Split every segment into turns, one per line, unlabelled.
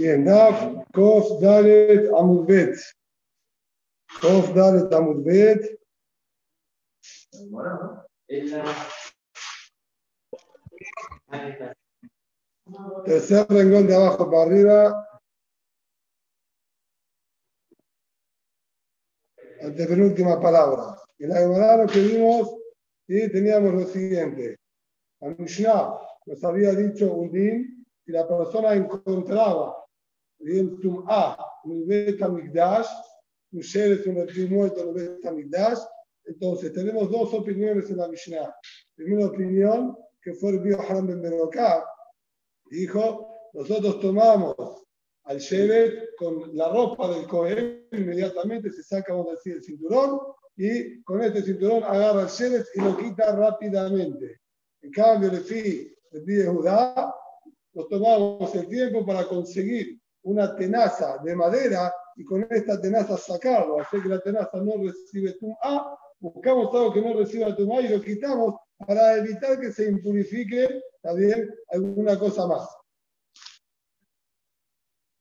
Bien, Daf, Kof, Dalet, Amudbet. Kof, Dalet, Amudbet. Tercer renglón de abajo para arriba. Antepenúltima palabra. En la Gemara lo que vimos, y teníamos lo siguiente. Al Mishnah nos había dicho un din, si la persona encontraba migdash, un sheres, un reptil muerto, un beta migdash, entonces tenemos dos opiniones en la Mishnah. Primera opinión, que fue el Bio Haram Ben Berokah, dijo, nosotros tomamos al Shevet con la ropa del Cohen, inmediatamente se saca, vamos a decir, el cinturón, y con este cinturón agarra el Shevet y lo quita rápidamente. En cambio, le fui el Judá, nos tomamos el tiempo para conseguir una tenaza de madera y con esta tenaza sacarlo, hacer que la tenaza no recibe A, buscamos algo que no reciba A y lo quitamos para evitar que se impurifique también alguna cosa más.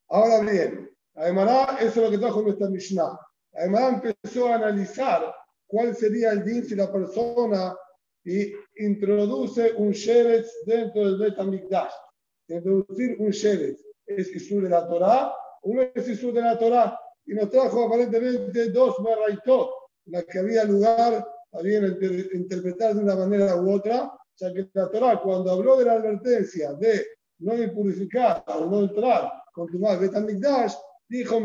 Ahora bien, además eso es lo que trajo nuestra Mishnah. Además empezó a analizar cuál sería el din si la persona y introduce un sheretz dentro del Bet Introducir un sheretz es Isur de la Torah, uno es Isur de la Torah, y nos trajo aparentemente dos Barraitot, las que había lugar había interpretar de una manera u otra, ya que la Torah, cuando habló de la advertencia de no impurificar o no entrar con tu madre Betamikdash, dijo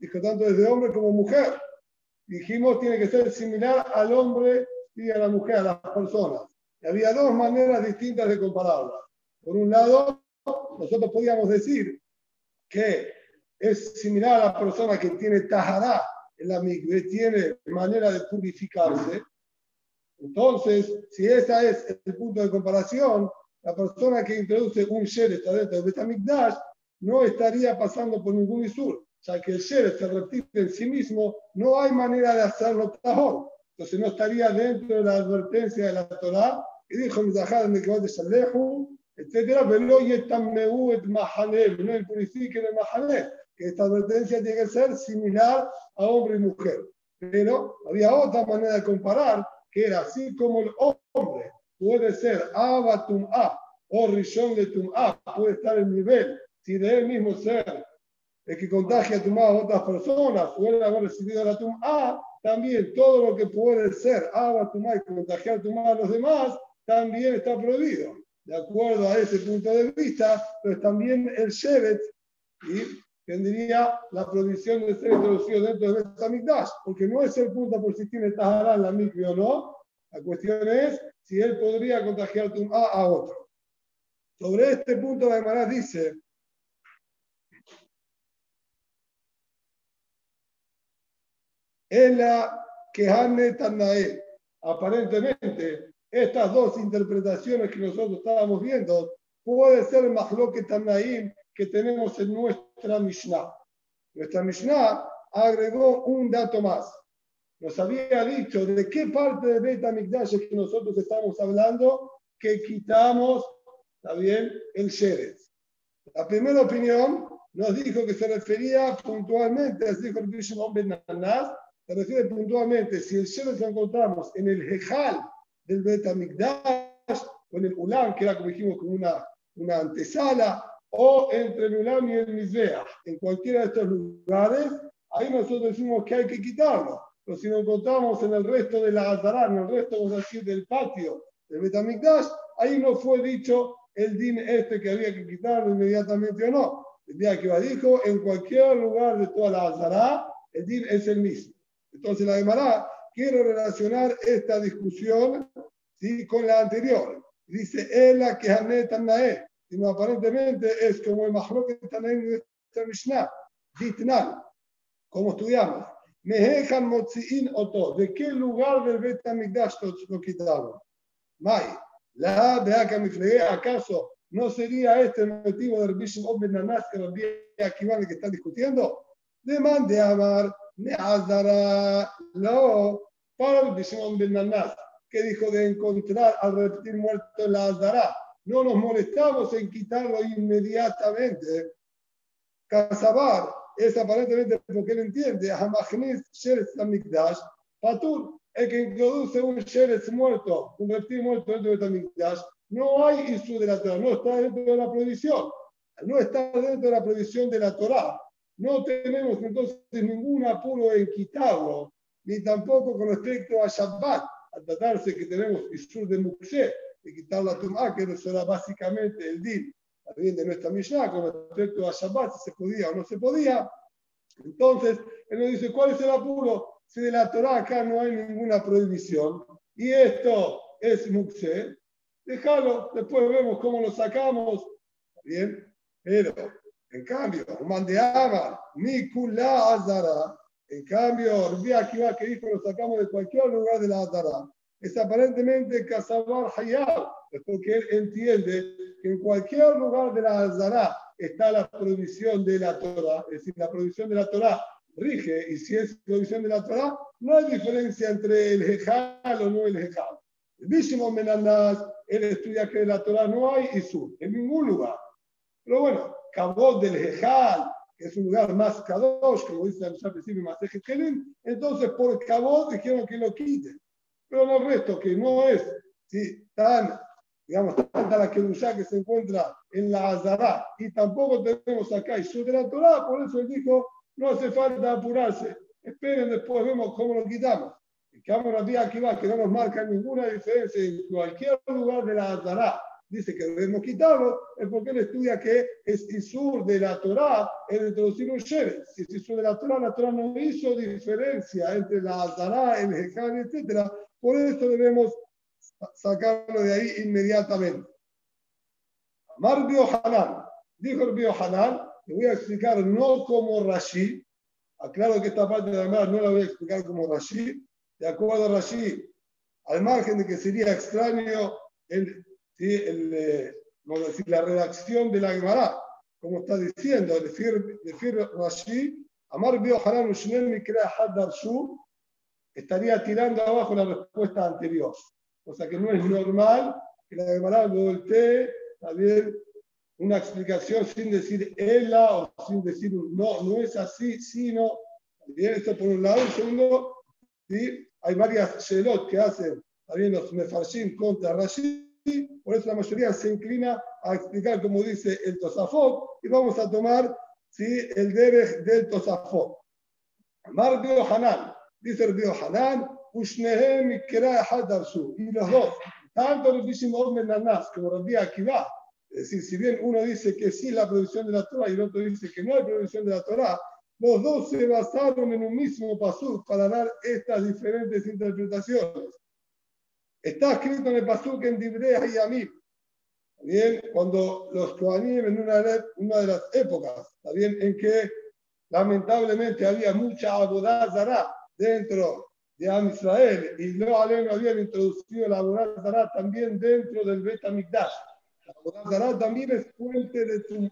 Dijo tanto desde hombre como mujer. Dijimos tiene que ser similar al hombre y a la mujer, a las personas. Y había dos maneras distintas de compararlas. Por un lado, nosotros podíamos decir que es similar a la persona que tiene tajará en la migbe, tiene manera de purificarse. Entonces, si ese es el punto de comparación, la persona que introduce un shere dentro del Betamigdash no estaría pasando por ningún isur, ya que el shere se repite en sí mismo, no hay manera de hacerlo tajor. Entonces no estaría dentro de la advertencia de la Torah, y dijo el de Shalehu, etcétera, pero no et mahanev, no purifiquen el mahanev, que esta advertencia tiene que ser similar a hombre y mujer. Pero había otra manera de comparar, que era así como el hombre puede ser abatum a o rishon de tum a, puede estar en nivel, si de él mismo ser el que contagia tum a otras personas, puede haber recibido la tum a, también todo lo que puede ser abatum a y contagiar tum a a los demás, también está prohibido de acuerdo a ese punto de vista, pero también el Shevet y tendría la prohibición de ser introducido dentro de Betamigdash, porque no es el punto por si tiene Tajará en la mikve o no, la cuestión es si él podría contagiar a otro. Sobre este punto, la Gemara dice la que Tanae, aparentemente estas dos interpretaciones que nosotros estábamos viendo puede ser el Mahloket Tanaim que tenemos en nuestra Mishnah. Nuestra Mishnah agregó un dato más. Nos había dicho de qué parte de Beit HaMikdash que nosotros estamos hablando que quitamos, ¿está bien?, el Sheretz. La primera opinión nos dijo que se refería puntualmente, así dijo el se refiere puntualmente, si el Sheretz lo encontramos en el Hejal del Betamigdash, con el Ulam, que era como dijimos, como una, una antesala, o entre el Ulam y el Mizbeach. En cualquiera de estos lugares, ahí nosotros decimos que hay que quitarlo. Pero si lo encontramos en el resto de la Azará, en el resto, vamos a decir, del patio del Betamigdash, ahí no fue dicho el din este que había que quitarlo inmediatamente o no. El día que va dijo, en cualquier lugar de toda la Azará, el din es el mismo. Entonces la Gemara quiero relacionar esta discusión ¿sí? con la anterior. Dice, él la que Tanae, sino aparentemente es como el Mahloket Tanae de esta Mishnah, Ditnal, como estudiamos. Mehejan Motziin Oto, ¿de qué lugar del Bet HaMikdash lo quitaron? Mai, la Miflege, ¿acaso no sería este el motivo del Bishop Oben Nanas que los aquí van que están discutiendo? Demande Amar, Neazara, no, para el Bishop Ben Nanas, que dijo de encontrar al reptil muerto en la Azara. no nos molestamos en quitarlo inmediatamente. Casabar es aparentemente porque él entiende, Patur, el que introduce un Sheretz muerto, un reptil muerto dentro de Betamikdash, no hay Isur de la Torah, no está dentro de la prohibición, no está dentro de la prohibición de la Torah. No tenemos entonces ningún apuro en quitarlo, ni tampoco con respecto a Shabbat, a tratarse que tenemos Isur de Mukshe, de quitar la Tumá, que eso era básicamente el din también de nuestra Mishnah, con respecto a Shabbat, si se podía o no se podía. Entonces, él nos dice, ¿cuál es el apuro? Si de la Torah acá no hay ninguna prohibición, y esto es Mukshe, déjalo, después vemos cómo lo sacamos. Bien, pero en cambio, mandeaba ni kula azara. En cambio, Rabbi Akiva que dijo lo sacamos de cualquier lugar de la azara. Es aparentemente Kasabar Hayab, es porque él entiende que en cualquier lugar de la azara está la prohibición de la Torah. Es decir, la prohibición de la Torah rige, y si es prohibición de la Torah, no hay diferencia entre el Jejal o no el Jejal. Bishimon Menanas, él estudia que en la Torah no hay Isur, en ningún lugar. Pero bueno, Kabot del Jejal, que es un lugar más Kadosh, como dice el principio más entonces por Kabot dijeron que lo quiten. Pero el resto, que no es ¿sí? tan, digamos, tanta la Kedushá que se encuentra en la Azará, y tampoco tenemos acá y de la Torah, por eso él dijo, no hace falta apurarse, esperen, después vemos cómo lo quitamos. Y que vamos a aquí va, que no nos marca ninguna diferencia en cualquier lugar de la Azará dice que debemos quitarlo, es porque él estudia que es Isur de la Torah el introducir un Shevet. Si es Isur de la Torah, la Torah no hizo diferencia entre la Azara, el Heján, etc. Por eso debemos sacarlo de ahí inmediatamente. Amar Hanan, dijo el Hanan, le voy a explicar no como Rashi, aclaro que esta parte de la no la voy a explicar como Rashi, de acuerdo a Rashi, al margen de que sería extraño el ¿sí? el, eh, vamos a decir, la redacción de la Gemara, como está diciendo, de Fir Rashi, Amar Bio Haran Ushnem crea Haddarshu, estaría tirando abajo la respuesta anterior. O sea que no es normal que la Gemara voltee también una explicación sin decir ella o sin decir no, no es así, sino, bien, esto por un lado. Un segundo, ¿sí? hay varias shelot que hacen también los mefarshim contra Rashi por eso la mayoría se inclina a explicar como dice el Tosafot y vamos a tomar ¿sí? el debe del Tosafot. Mar Hanan, dice el Hanan, y los dos, tanto el Bishim Menanas como Rabbi Akiva, es decir, si bien uno dice que sí la producción de la Torah y el otro dice que no hay producción de la Torah, los dos se basaron en un mismo pasú para dar estas diferentes interpretaciones. Está escrito en el Pasuk en Dibrea y Amib. Bien, cuando los Kohanim en una, una, de las épocas, bien, en que lamentablemente había mucha abodazara dentro de Am Israel y no habían introducido la abodazara también dentro del Bet Amikdash. La abodazara también es fuente de Tumah.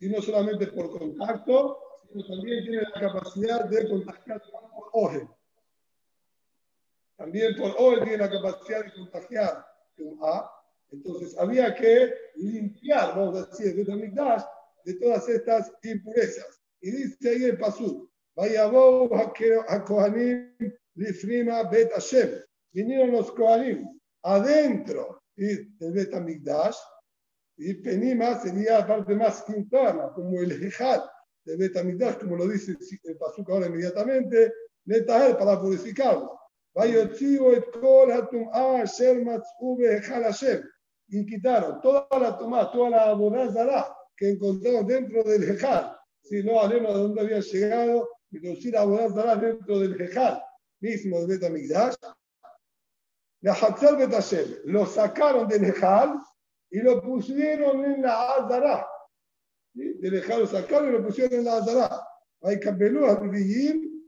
Y no solamente por contacto, sino también tiene la capacidad de contactar por oje. También por hoy tiene la capacidad de contagiar A. Entonces había que limpiar, vamos a decir, de todas estas impurezas. Y dice ahí el Pasú, Vayabou a Kohanim Lifrima Bet Hashem. Vinieron los Kohanim adentro del Bet Amigdash, y Penima sería la parte más interna, como el Jejat de Bet Amigdash, como lo dice el Pasú ahora inmediatamente, Netaher para purificarlo. Y quitaron toda la tomá, toda la abonazara que encontramos dentro del Jejal. Si no hablemos de dónde había llegado, introducir abonazara dentro del Jejal, mismo de Betamigdash. La Hatzal Betashem lo sacaron del Jejal y lo pusieron en la Azara. Del Jejal lo sacaron y lo pusieron en la Azara. Hay capelú a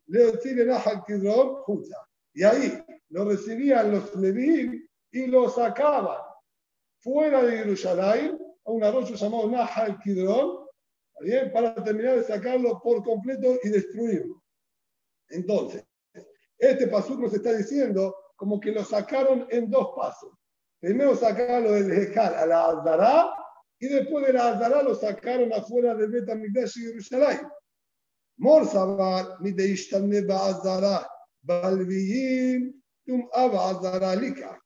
le decir a Kidron, Jutza. Y ahí lo recibían los Levín y lo sacaban fuera de Jerusalén a un arroyo llamado Nahal Kidron, ¿bien? para terminar de sacarlo por completo y destruirlo. Entonces, este paso nos está diciendo como que lo sacaron en dos pasos. Primero sacaron del Hejal a la Azara y después de la Azara lo sacaron afuera del Betamigdash y Jerusalén. Mor sabar mi de ishtane ba'azara balviyim tum aba azara lika.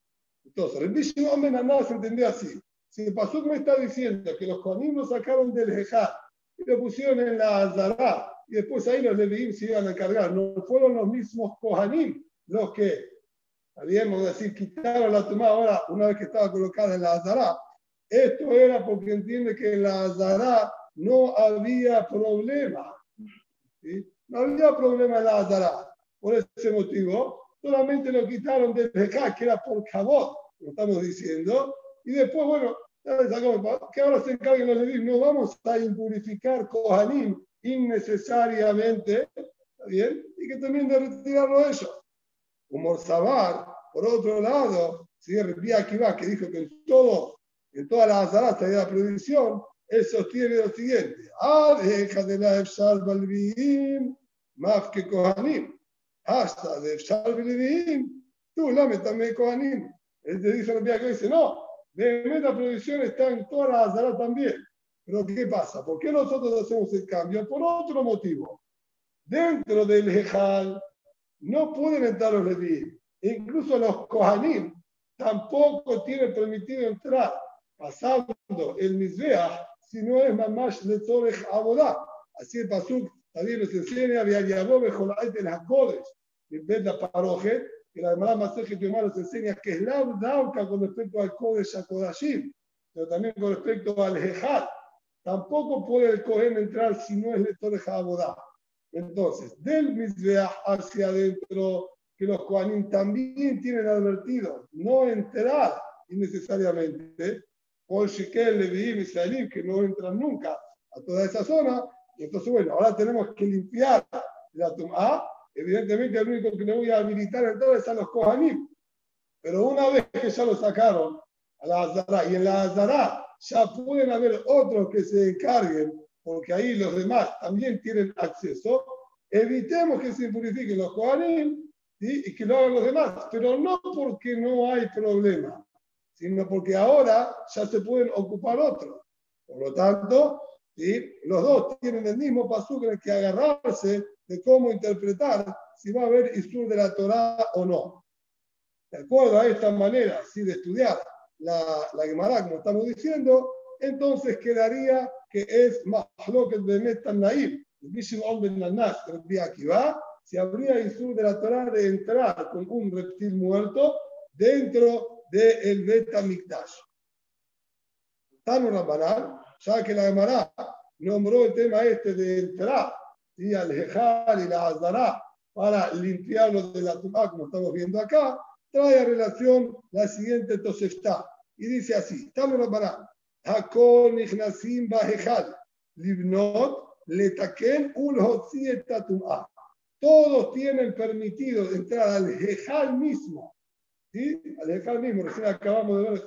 Entonces, el Bishim nada se entendió así. Si el Pasuk me está diciendo que los Kohanim lo sacaron del Hejal y lo pusieron en la Azara y después ahí los Leviim se iban a cargar, no fueron los mismos Kohanim los que, habíamos decir, quitaron la tumba ahora una vez que estaba colocada en la Azara. Esto era porque entiende que en la Azara no había problema. No había problema en la Azara. Por ese motivo, solamente lo quitaron del Hejal, que era por cabot, lo estamos diciendo, y después, bueno, que ahora se encarguen los Leviim, no vamos a impurificar Kohanim innecesariamente, bien? Y que también de retirarlo ellos. Como Sabar, por otro lado, si aquí va que dijo que en todo, en todas las azaras de la prohibición, él sostiene lo siguiente: deja de la Efsal Balvim, más que Kohanim, hasta de tú la también Kohanim. Él te dice Rabbi que dice: No, de la prohibición está en todas las azaras también. Pero ¿qué pasa? ¿Por qué nosotros hacemos el cambio? Por otro motivo. Dentro del Ejal no pueden entrar los Leví. Incluso los Kohanim tampoco tienen permitido entrar pasando el Mizbeah si no es Mamash de Torech Abodá. Así el Pasuk también nos enseña, Viayabó Bejolayt el Hakodesh, en vez de Paroje, que la hermana Maseje Yomar nos enseña que es la Dauka con respecto al Kodesh Akodashim, pero también con respecto al Ejal Tampoco puede el Cohen entrar si no es lector de Jabodá. Entonces, del Mizbeah hacia adentro, que los Kohanim también tienen advertido no entrar innecesariamente, con Shekel, Levi, Israelim, que no entran nunca a toda esa zona. Y entonces, bueno, ahora tenemos que limpiar la Tum'a. Evidentemente, el único que le voy a habilitar entonces es a los Kohanim. Pero una vez que ya lo sacaron a la Azara, y en la Azara ya pueden haber otros que se encarguen, porque ahí los demás también tienen acceso, evitemos que se purifiquen los Kohanim y que lo hagan los demás, pero no porque no hay problema, sino porque ahora ya se pueden ocupar otros. Por lo tanto, los dos tienen el mismo que que agarrarse de cómo interpretar si va a haber Isur de la Torah o no. De acuerdo a esta manera, si de estudiar la, la Gemara, como estamos diciendo, entonces quedaría que es Mahloket Bemet va si habría Isur de la Torah de entrar con un reptil muerto dentro del de Bet Amikdash. Tanu Rabbanan, ya que la Gemara nombró el tema este de entrar y al Jejal y la Azara para limpiarlo de la tumba, como estamos viendo acá, trae a relación la siguiente Tosefta. Y dice así, para Hakol Nichnasim Bahejal, Libnot, Letaken Ulhotzi Tatum'a. Todos tienen permitido entrar al Jejal mismo. ¿Sí? Al Jejal mismo, recién acabamos de ver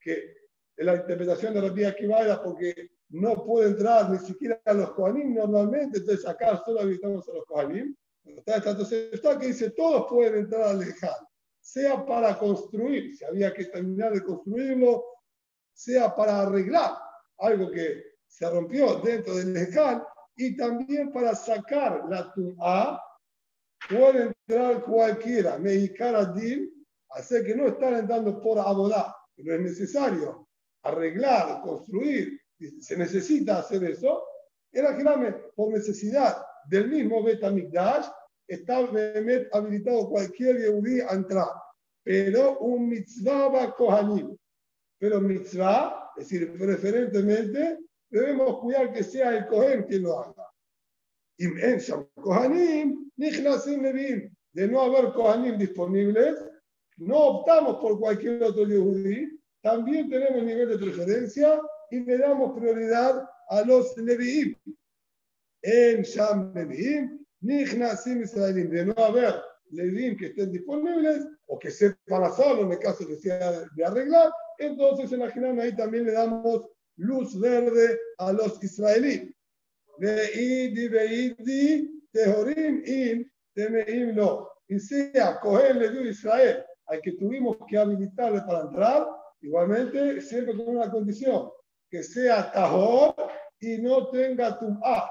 que la interpretación de la vía Akiva era porque no puede entrar ni siquiera a los Kohanim normalmente, entonces acá solo habitamos a los Kohanim. Entonces está que dice, todos pueden entrar al Jejal sea para construir, si había que terminar de construirlo, sea para arreglar algo que se rompió dentro del legal y también para sacar la tum'a, puede entrar cualquiera, a DIM, hacer que no están entrando por abodá, pero es necesario arreglar, construir, se necesita hacer eso, era que por necesidad del mismo Betamikdash, está habilitado cualquier Yehudi a entrar. Pero un mitzvah va kohanim. Pero mitzvah, es decir, preferentemente, debemos cuidar que sea el kohen quien lo haga. Y en kohanim, De no haber kohanim disponibles, no optamos por cualquier otro Yehudi, también tenemos nivel de preferencia y le damos prioridad a los Leviim. En Sham Leviim, Nichnasim Israelim, de no haber Leviim que estén disponibles o que sepan hacerlo en el caso que sea de arreglar, entonces en la ahí también le damos luz verde a los israelíes. Veidi, veidi, tehorim in, temeim no. Y sea, Cohen le dio Israel al que tuvimos que habilitarle para entrar, igualmente siempre con una condición, que sea tajor y no tenga tu A.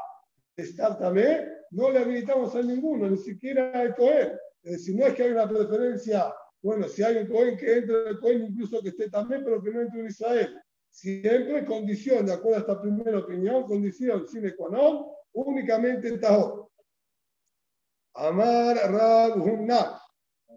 Estar también, no le habilitamos a ninguno, ni siquiera al Cohen. Si no es que hay una preferencia, bueno, si hay un Cohen que entre el Cohen, incluso que esté también, pero que no entre en Israel. Siempre condición, de acuerdo a esta primera opinión, condición sine qua non, únicamente tajor. Amar Rab Hunna,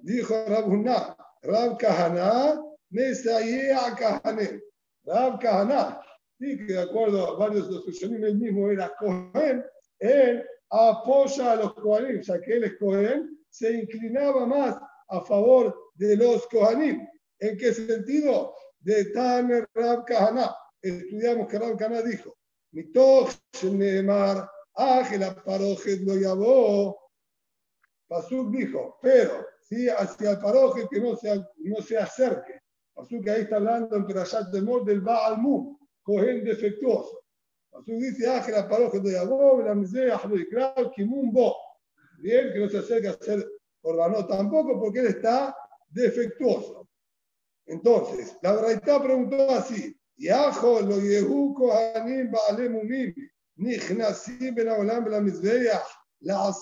dijo Rab Hunna, Rab Kahana, Mesayea Kahané. Rab Kahana, sí, que de acuerdo a varios de los Rishonim, él mismo era Cohen, él apoya a los Kohanim, ya que él es Cohen, se inclinaba más a favor de los Kohanim. ¿En qué sentido? De Taner Rab Kahana. Estudiamos que Rab Kahana dijo, Mitoch Shenemar, Ángel Parojet lo llamó. Pasuk dijo, pero si hacia el paroje que no se, no se acerque. Pasuk ahí está hablando en Perashat de Mor del Baal Mum, Cohen defectuoso. Pasuk dice, Ángel Parojet lo llamó, la miseria, Kimun Bo. Bien, que no se acerque a ser Corbanó tampoco porque él está defectuoso. Entonces, la verdad preguntó así, Yajo lo yehu kohanim ba'ale mumim, nichnasim ben haolam la mizbeach, la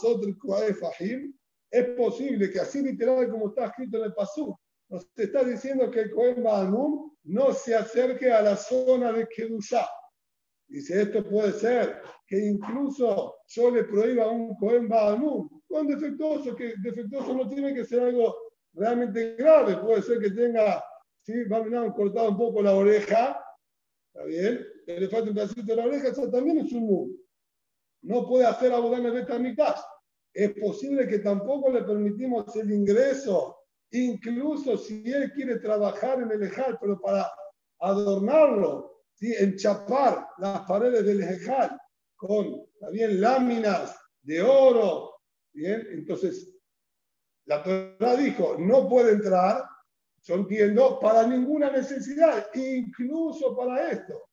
el fahim. Es posible que así literal como está escrito en el pasú, nos está diciendo que el Cohen Baalmum no se acerque a la zona de Kedushah. Dice, esto puede ser que incluso yo le prohíba a un Cohen Baalmum, con defectuoso, que defectuoso no tiene que ser algo realmente grave, puede ser que tenga, si va a cortado un poco la oreja, ¿está bien? Que le falta un pedacito de la oreja, eso también es un mu. No puede hacer abogado de mi casa. Es posible que tampoco le permitimos el ingreso, incluso si él quiere trabajar en el ejal, pero para adornarlo, ¿sí? enchapar las paredes del ejal con también láminas de oro, Bien, entonces la Torah dijo, no puede entrar, yo entiendo, para ninguna necesidad, incluso para esto.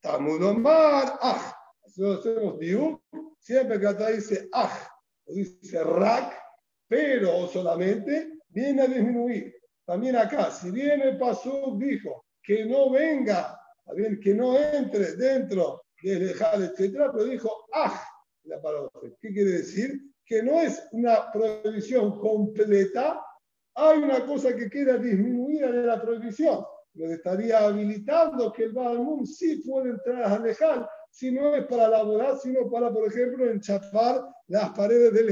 Tamudomar, ah, nosotros hacemos diu, siempre que acá dice ah, o dice rak, pero solamente viene a disminuir. También acá, si viene el Pasuk dijo que no venga, bien, que no entre dentro del dejar, etcétera, pero dijo ah, la palabra. ¿Qué quiere decir? que no es una prohibición completa, hay una cosa que queda disminuida de la prohibición. Lo estaría habilitando que el Baal sí puede entrar a Lejal, si no es para laborar, sino para, por ejemplo, enchapar las paredes del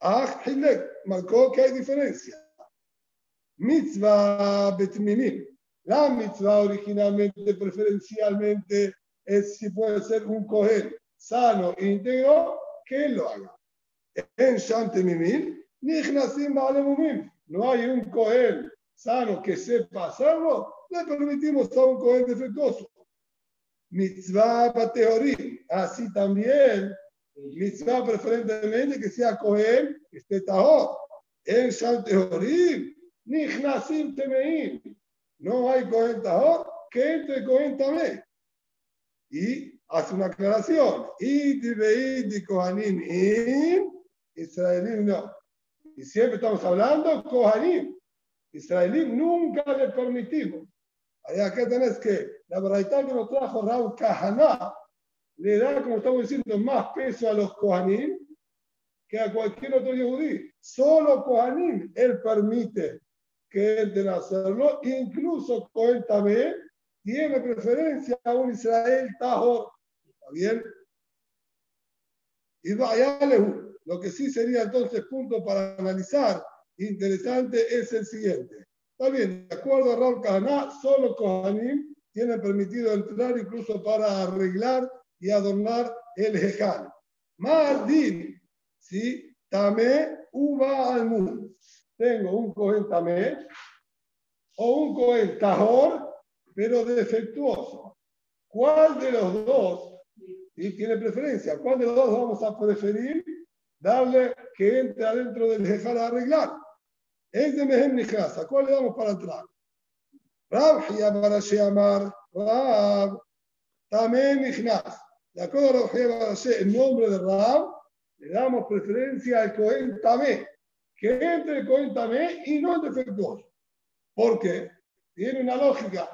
Lejal. Ah, marcó que hay diferencia. Mitzvah betmimim. La mitzvah originalmente, preferencialmente, es si puede ser un coger sano, íntegro, que lo haga. En Shantemimim, Nichnasim Baalemumim. No hay un Cohen sano que sepa hacerlo, le permitimos a un Cohen defectuoso. Mitzvah Bateorim. Así también, mitzvah preferentemente que sea Cohen, que esté Tahor. En Shanteorim, Nichnasim Temeim. No hay Cohen Tahor, que entre Cohen también. Y hace una aclaración. Y de Kohanim in Israelim no. Y siempre estamos hablando Kohanim. Israelim nunca le permitimos. Ahí acá tenés que la verdad que nos trajo Raúl Kahana le da, como estamos diciendo, más peso a los Kohanim que a cualquier otro yehudí. Solo Kohanim él permite que entren a hacerlo. Incluso Kohen también tiene preferencia a un Israel Tahor bien? Y lo que sí sería entonces punto para analizar, interesante, es el siguiente. Está bien, de acuerdo a Raúl Kahaná, solo Kohanim tienen permitido entrar incluso para arreglar y adornar el Hejal. Mardin, ¿sí? Tamé uva al mundo. Tengo un Cohen Tamé o un Cohen Tahor, pero defectuoso. ¿Cuál de los dos y tiene preferencia. ¿Cuál de los dos vamos a preferir? Darle que entre adentro del dejar a arreglar. Es de Mehem Nijasa. ¿Cuál le damos para entrar? Rab para Amar, Rab, Tamén Nijnas. De acuerdo a el nombre de Rab, le damos preferencia al Cohen Tamé, que entre el Cohen Tamé y no el defectuoso. ¿Por qué? Tiene una lógica.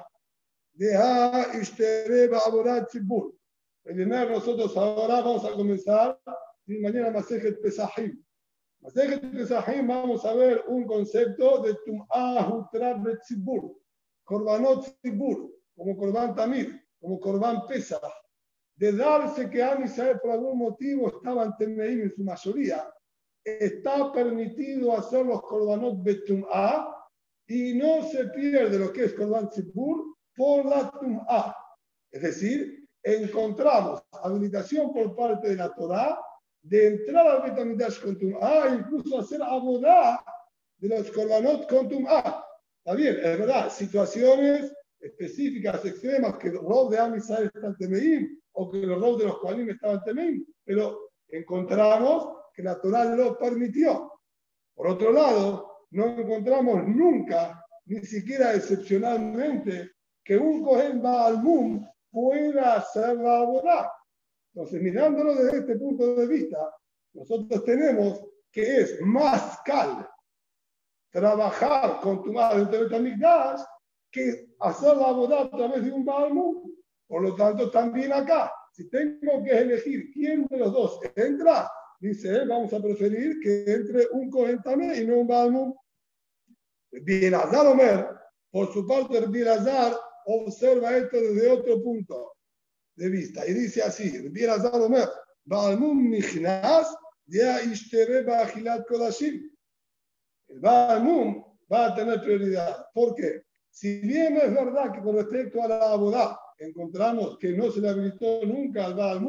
De a ishtereba aborat tzibur. Primero nosotros ahora vamos a comenzar y mañana Masejet Pesahim. Masejet Pesahim vamos a ver un concepto de Tum'ah Utrab Tzibur. Korbanot Tzibur, como Korban Tamir, como Korban Pesach de darse que Am Israel por algún motivo estaban temeim en su mayoría, está permitido hacer los korbanot betum'a y no se pierde lo que es korban tzibur por la tum'a. Es decir, encontramos habilitación por parte de la Torah de entrar al Betamidash con tum'a e incluso hacer abodá de los korbanot con tum'a. Está bien, es verdad, situaciones específicas, extremas, que Rob de Am Israel están temeim, o que los dos de los Kohanim estaban también, pero encontramos que la Torah lo permitió. Por otro lado, no encontramos nunca, ni siquiera excepcionalmente, que un Kohen Baalmum pueda hacer la boda. Entonces, mirándolo desde este punto de vista, nosotros tenemos que es más cal trabajar con tu madre de Betamigdash que hacer la boda a través de un Baalmum. Por lo tanto, también acá, si tengo que elegir quién de los dos entra, dice él, vamos a preferir que entre un Cohen y no un Balmum. Bielazar Omer, por su parte, Bielazar observa esto desde otro punto de vista y dice así: Bielazar Omer, Balmum Nichnas, ya Ishtere Bajilat Kodashim. El Balmum va a tener prioridad. ¿Por qué? Si bien es verdad que con respecto a la abodá, encontramos que no se le habilitó nunca al Baal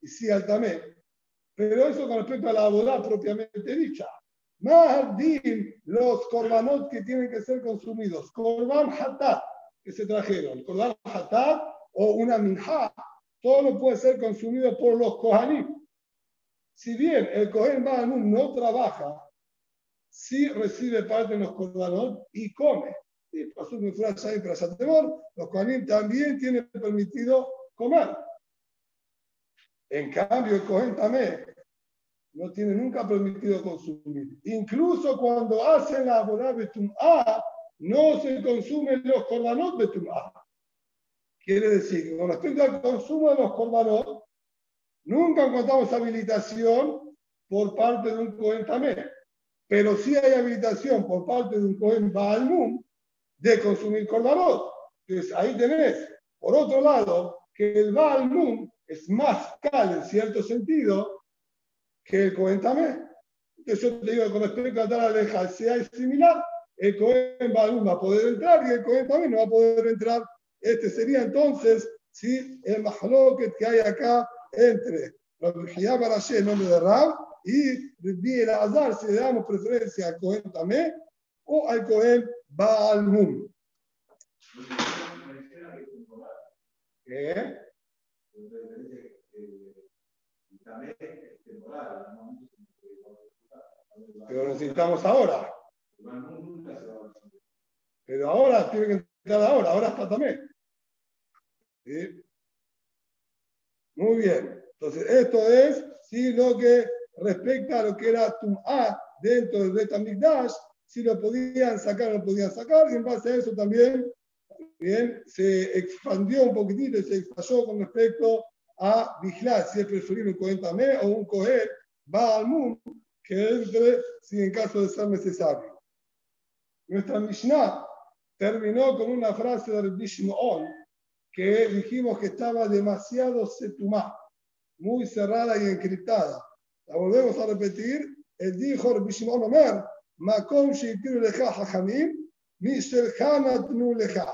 y sí al Tamé, pero eso con respecto a la boda propiamente dicha. Más los korbanot que tienen que ser consumidos, korban hatat que se trajeron, korban hatat o una minja, todo lo puede ser consumido por los kohanim. Si bien el kohen Baal no trabaja, sí recibe parte de los korbanot y come los Kohanim también tienen permitido comer. En cambio, el Kohen también no tiene nunca permitido consumir. Incluso cuando hacen la boda A, no se consumen los korbanot A. Quiere decir con respecto al consumo de los korbanot, nunca encontramos habilitación por parte de un Kohen también. Pero sí hay habilitación por parte de un Kohen Baalmum de consumir corbanot. Entonces ahí tenés, por otro lado, que el Baal es más cal en cierto sentido que el Cohen Entonces yo te digo, con respecto a la aleja, sea es similar, el Cohen va a poder entrar y el Cohen no va a poder entrar. Este sería entonces ¿sí? el mahloket que hay acá entre Rabbi Barashe, el nombre de Rab, y Rabbi Azar, si le damos preferencia al Cohen o al Cohen Balmum. ¿Qué? Pero necesitamos ahora. Pero ahora tiene que entrar ahora, ahora está también. Muy bien. Entonces, esto es sí, lo que respecta a lo que era A dentro del Betamigdash si lo podían sacar, lo podían sacar, y en base a eso también bien, se expandió un poquitito y se explayó con respecto a vigilar si es preferible un Cohen o un Cohen va al mundo que entre si en caso de ser necesario. Nuestra Mishnah terminó con una frase del Bishmoon que dijimos que estaba demasiado setumá, muy cerrada y encriptada. La volvemos a repetir. Él dijo, el Bishmoon Omer, Makom Sheitiru Lecha Hachamim, Mishelcha Natnu Lecha.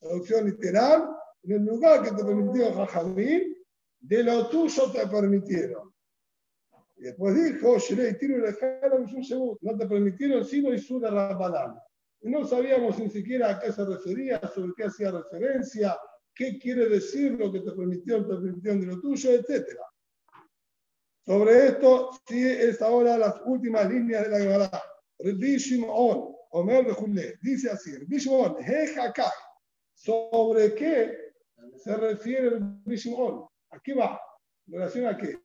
Traducción literal, en el lugar que te permitió Hachamim, de lo tuyo te permitieron. Y después dijo, no te permitieron sino y su de Y no sabíamos ni siquiera a qué se refería, sobre qué hacía referencia, qué quiere decir lo que te permitieron, te permitieron de lo tuyo, etc. Sobre esto, sí es ahora las últimas líneas de la Gemara. Rabbi Shimon, Omer de dice así, Rabbi Shimon, ¿sobre qué se refiere Rabbi Shimon? ¿A qué va? ¿En relación a qué?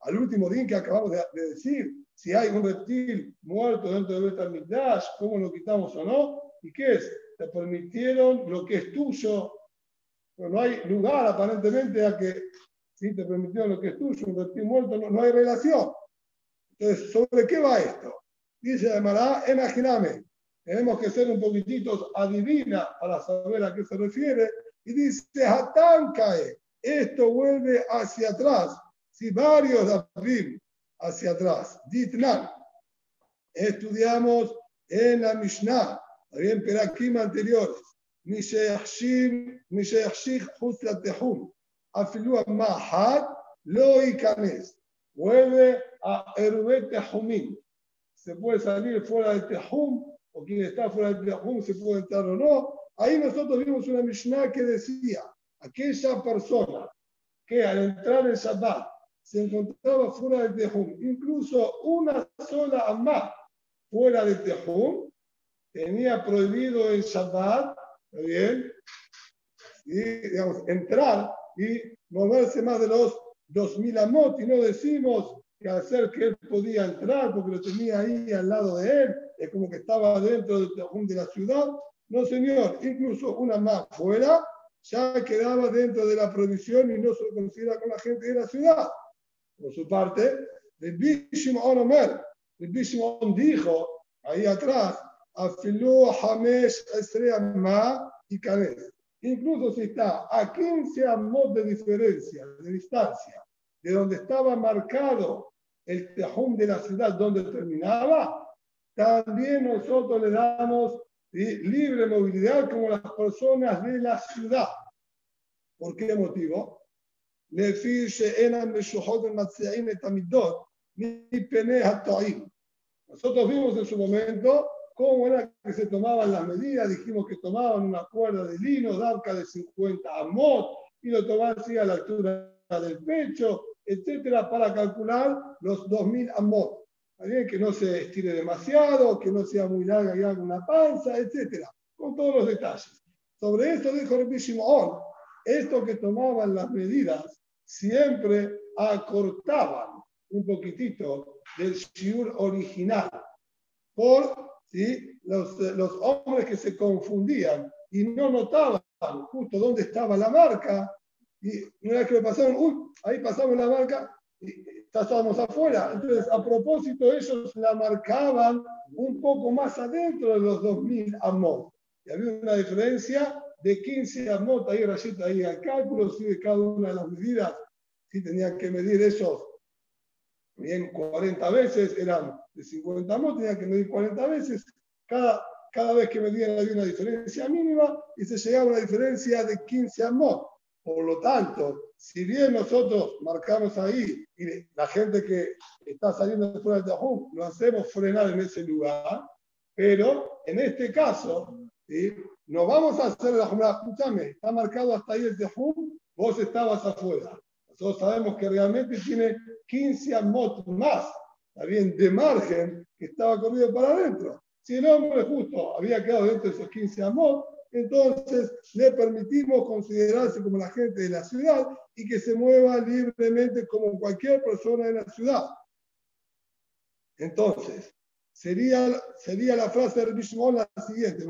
Al último día que acabamos de, decir, si hay un reptil muerto dentro de Betamigdash, cómo lo quitamos o no, y qué es, te permitieron lo que es tuyo, pero no hay lugar aparentemente a que si te permitieron lo que es tuyo, un reptil muerto, no, hay relación. Entonces, ¿sobre qué va esto? Dice Amará, imaginame, tenemos que ser un poquititos adivina para saber a qué se refiere. Y dice, Hatán esto vuelve hacia atrás. Si varios David hacia atrás, Ditnan. Estudiamos en la Mishnah, también Perakim anteriores. Afilúa Mahat, Lo y Vuelve a Erubet Tehumim. Se puede salir fuera del Tejum, o quien está fuera del Tejum se puede entrar o no. Ahí nosotros vimos una Mishnah que decía, aquella persona que al entrar en Shabbat se encontraba fuera del Tejum, incluso una sola amá fuera del Tejum, tenía prohibido en Shabbat, bien? Y, digamos, entrar y moverse más de los 2000 amot, y no decimos que hacer que él podía entrar porque lo tenía ahí al lado de él, es como que estaba dentro de la ciudad. No, señor, incluso una más fuera ya quedaba dentro de la prohibición y no se lo considera con la gente de la ciudad. Por su parte, el Bishimon Omer, el Bishimon dijo ahí atrás, afilú Hamesh Ma y Kanes. Incluso si está a 15 amos de diferencia, de distancia, de donde estaba marcado el tejum de la ciudad donde terminaba, también nosotros le damos libre movilidad como las personas de la ciudad. ¿Por qué motivo? Nosotros vimos en su momento cómo era que se tomaban las medidas. Dijimos que tomaban una cuerda de lino de arca de 50 amot y lo tomaban así a la altura del pecho etcétera, para calcular los 2000 amot. Bien, que no se estire demasiado, que no sea muy larga y haga una panza, etcétera, con todos los detalles. Sobre esto dijo el Shimon, esto que tomaban las medidas siempre acortaban un poquitito del shiur original por ¿sí? los, los hombres que se confundían y no notaban justo dónde estaba la marca y una vez que lo pasaron, uy, ahí pasamos la marca y estábamos afuera. Entonces, a propósito, ellos la marcaban un poco más adentro de los 2000 amot. Y había una diferencia de 15 amot, ahí rayita ahí al cálculo, si de cada una de las medidas, si tenían que medir esos, bien 40 veces, eran de 50 amot, tenían que medir 40 veces, cada, cada vez que medían había una diferencia mínima y se llegaba a una diferencia de 15 amot. Por lo tanto, si bien nosotros marcamos ahí y la gente que está saliendo de fuera del Tajum lo hacemos frenar en ese lugar, pero en este caso, ¿sí? no vamos a hacer la Jumra, escúchame, está marcado hasta ahí el Tajum, vos estabas afuera. Nosotros sabemos que realmente tiene 15 amot más, bien, de margen, que estaba corrido para adentro. Si el hombre justo había quedado dentro de esos 15 amot, entonces le permitimos considerarse como la gente de la ciudad y que se mueva libremente como cualquier persona de la ciudad. Entonces, sería, sería la frase de Rabbi la siguiente,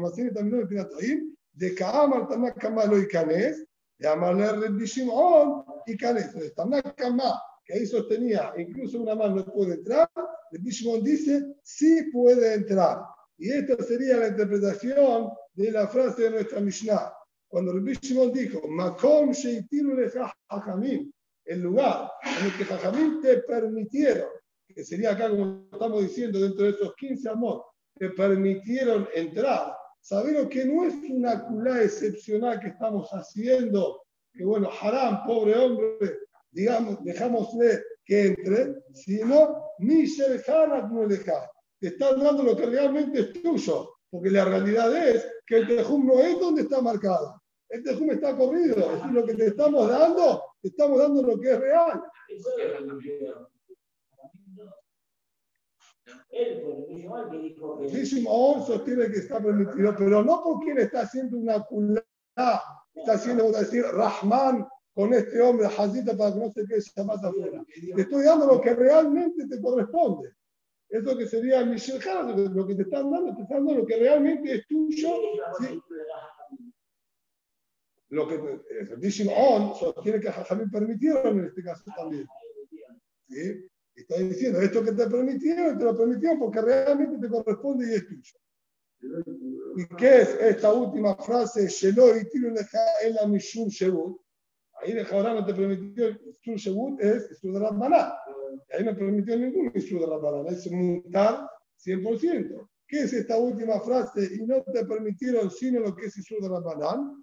de Kaamar Tanakama y Canes, de amarle Shimon y Canes. Tanakama, que ahí sostenía, incluso una mano no puede entrar, Rabbi Shimon dice, sí puede entrar. Y esta sería la interpretación de la frase de nuestra Mishnah. Cuando Rabbi Shimon dijo, Makom el lugar en el que Jajamim te permitieron, que sería acá como estamos diciendo, dentro de esos 15 amor, te permitieron entrar, sabemos que no es una culá excepcional que estamos haciendo, que bueno, Haram, pobre hombre, digamos, dejámosle que entre, sino Michel Hanat no Te están dando lo que realmente es tuyo, porque la realidad es que el tejum no es donde está marcado. El tejum está corrido. Es lo que te estamos dando, te estamos dando lo que es real. Muchísimo sostiene que está permitido, pero no por quien está haciendo una culá, está haciendo, vamos a decir, Rahman con este hombre, Hazita, para que no se quede afuera. Te estoy dando lo que realmente te corresponde. Eso que sería Michel lo que te están dando, te están dando lo que realmente es tuyo. Lo que el Bishim On sostiene que Jajamín permitieron en este caso también. ¿Sí? Está diciendo, esto que te permitieron, te lo permitieron porque realmente te corresponde y es tuyo. ¿Y qué es esta última frase? La Shebut. Ahí de Jabrán no te permitió el Isur Shebut, es Isur de Rabbaná. Ahí no permitió ningún Isur de Rabbaná, es mutar 100%. ¿Qué es esta última frase? Y no te permitieron sino lo que es Isur de Rabbaná.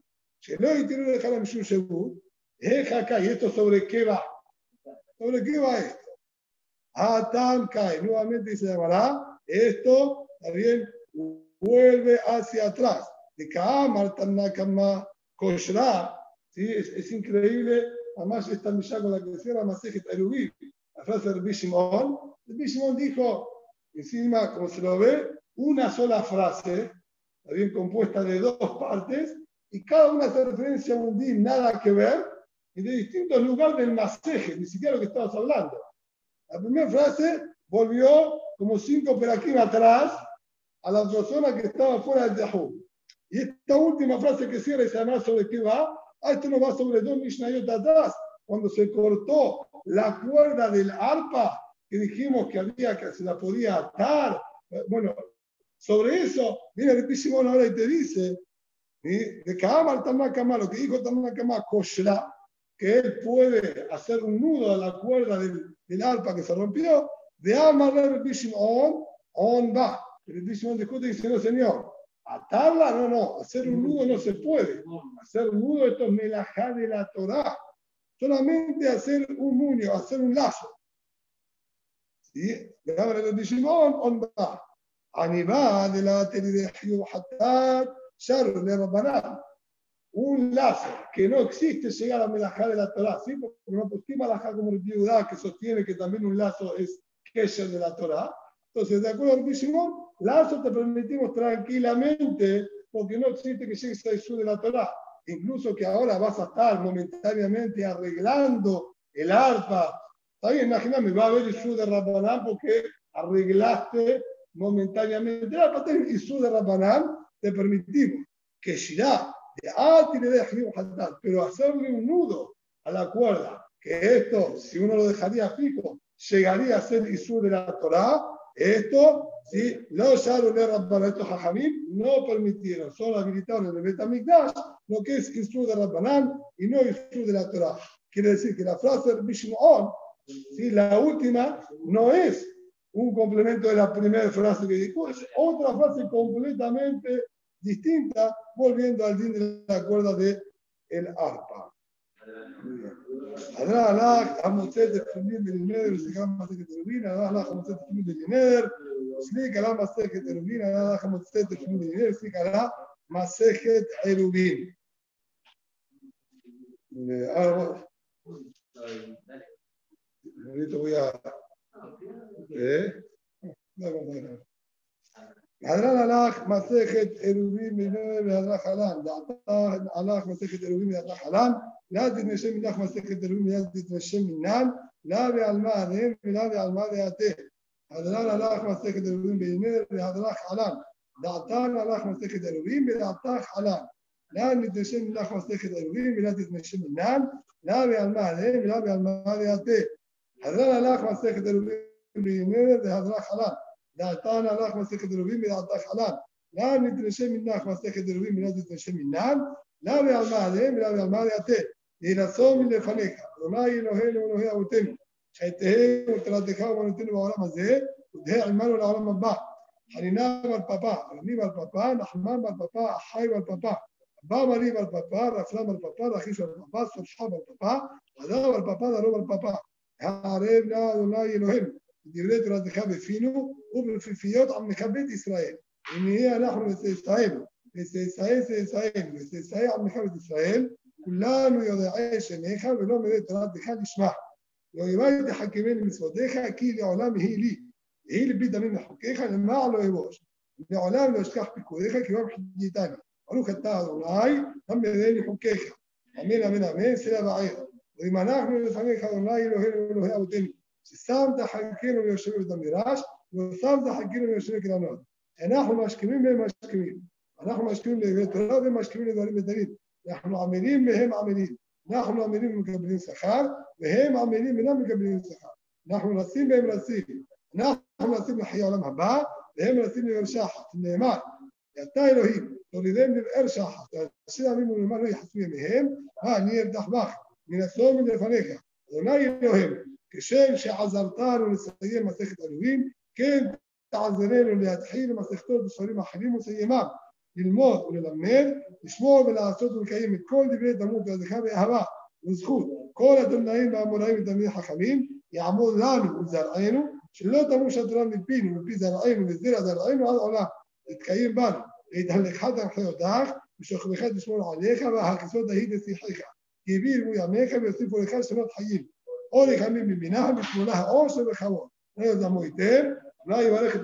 Shelo y tiro en la Mishum Shebut. Es acá, ¿y esto sobre qué va? ¿Sobre qué va esto? Atan Kai, nuevamente se llamará, esto también vuelve hacia atrás. De Kaamar Tanakama Koshra, ¿sí? es, es increíble, además esta misa con la que cierra Masejet Erubim, la frase de Bishimon, Bishimon dijo, encima, como se lo ve, una sola frase, bien compuesta de dos partes, y cada una hace referencia a un din nada que ver, y de distintos lugares del Masejet, ni siquiera lo que estabas hablando. La primera frase volvió como cinco aquí atrás a la persona que estaba fuera del Yahoo. Y esta última frase que cierra y se llama sobre qué va, ah, esto no va sobre dos Mishnayot atrás, cuando se cortó la cuerda del arpa, que dijimos que había que se la podía atar. Bueno, sobre eso, mira el Simón ahora y te dice, de Kamal Tamakama, lo que dijo Tamakama, Koshla, que él puede hacer un nudo a la cuerda del, del arpa que se rompió, de amarrar el on, on va. El Bishimon discute y dice, no señor, atarla, no, no, hacer un nudo no se puede. Hacer un nudo, esto es melajá de la Torah. Solamente hacer un muño, hacer un lazo. ¿Sí? De amarrar el Bishimon, on va. Anibá de la de Rabbanán un lazo que no existe llegar a Melajá de la Torah, ¿sí? porque no pusimos Melajá como el Yudá, que sostiene que también un lazo es Kesher de la Torah. Entonces, de acuerdo con Simón, lazo te permitimos tranquilamente, porque no existe que llegues a Jesús de la Torah. Incluso que ahora vas a estar momentáneamente arreglando el arpa. Está bien, imagíname, va a haber Jesús de Rabanán porque arreglaste momentáneamente el arpa. Jesús de Rabanán te permitimos que Shirá Ah, pero hacerle un nudo a la cuerda, que esto, si uno lo dejaría fijo, llegaría a ser Isur de la Torah, esto, ¿sí? los para estos Jajamim no permitieron, solo habilitaron en el Betamikdash lo que es Isur de Rabbanán y no Isur de la Torah. Quiere decir que la frase Bishmu'on, ¿sí? la última, no es un complemento de la primera frase que dijo, es otra frase completamente distinta, volviendo al din de la cuerda de el arpa. Habrá Alak, Amutet, Tefumim, Belineder, Sejam, Masek, Terubin, Habrá Alak, Amutet, Tefumim, Belineder, Slik, Alá, Masek, Terubin, Habrá Alak, Amutet, Tefumim, Belineder, Slik, Alá, Masek, Terubin. Ahora, ahorita voy a... ¿Eh? No, no, no. הדרן הלך מסכת עירובין מנהל והדרך חלן, דעתה הלך מסכת עירובין והדרך חלן, לה תתנשם מנך מסכת עירובין ולה תתנשם מנן, לה ועלמה עליהם ולה ועלמה דעתה. הדרן הלך מסכת עירובין מנהל והדרך חלן, דעתן הלך מסכת עירובין ודעתך חלן. לה נתנשם מנך מסכת עירובין ולה תתנשם מנן, לה ועלמה עליהם ולה ועלמה דעתה. הדרן הלך מסכת עירובין מנהל והדרך חלן. דעתן הלך מסכת דרובים ודעתך חלן. לאן נתרשם מנך מסכת דרובים ולא תתרשם מנן? לאו ועלמה עליהם ולאו ועלמה לעתה. להינשוא מלפניך. אדוני אלוהינו אלוהי אבותינו. חטאיהם ותרתך ומנותינו בעולם הזה, ודהה עמנו לעולם הבא. חנינה בר פפא, רמי בר פפא, נחמן בר פפא, אחי בר פפא. אבא מרי בר פפא, רפלה בר פפא, רכיש בר פפא, סופחה בר פפא, אדם בר פפא, דרו בר פפא. הערב נא אדוני אלוהינו. דברי תורתך בפינו ובפיפיות עמך בית ישראל. ונהיה אנחנו וצאצאינו, וצאצאי צאצאינו, וצאצאי עמך בית ישראל, כולנו יודעי שמיך ולא מראה תורתך לשמה. לא יבואי תחכמני מצוותיך, כי לעולם היא לי. היא לבי דמים מחוקיך, למען לא אבוש. לעולם לא אשכח פיקודיך, כי יום חגיתני. ברוך אתה אדוני, המראה לחוקיך. אמן אמן אמן, סלע בעיר. ואם אנחנו לפניך אדוני אלוהינו ואלוהי אבותינו, ששמת חלקנו ויושבים בית המדרש, נוסף זה חגינו ויושבי קרנות. אנחנו משכימים והם משכימים. אנחנו משכימים לדברי תורה והם משכימים לדברים מדרים. אנחנו עמלים והם עמלים. אנחנו עמלים ומקבלים שכר, והם עמלים ואינם מקבלים שכר. אנחנו מנסים והם מנסים. אנחנו מנסים לחיי העולם הבא, והם מנסים לבאר שחת. נאמר, אתה אלוהים, תולידם לבאר שחת. אשר עמים ולמען לא יחסו ימיהם, אני אבדח בך, מן הסור מלפניך. אדוני אלוהים, כשם שעזרתנו לסיים מסכת אלוהים, כן תעזרנו להתחיל מסכתות בשערים אחרים וסיימם, ללמוד וללמד, לשמור ולעשות ולקיים את כל דברי תלמוד והזכה באהבה וזכות. כל התמנאים והאמוראים ותלמידי חכמים, יעמוד לנו וזרענו, שלא תמוש התורה מפינו ומפי זרענו וזרע זרענו עד עולם, להתקיים בנו, להתהלכך הנחייותך, ושוכבך תשמור עליך, והכסות ההיא תשיחך. כי הביאו ימיך ויוסיפו לך שנות חיים. אורך ימים בבינה, ושמונה העושר וכבוד. לא יזמו היטב, لا ولكن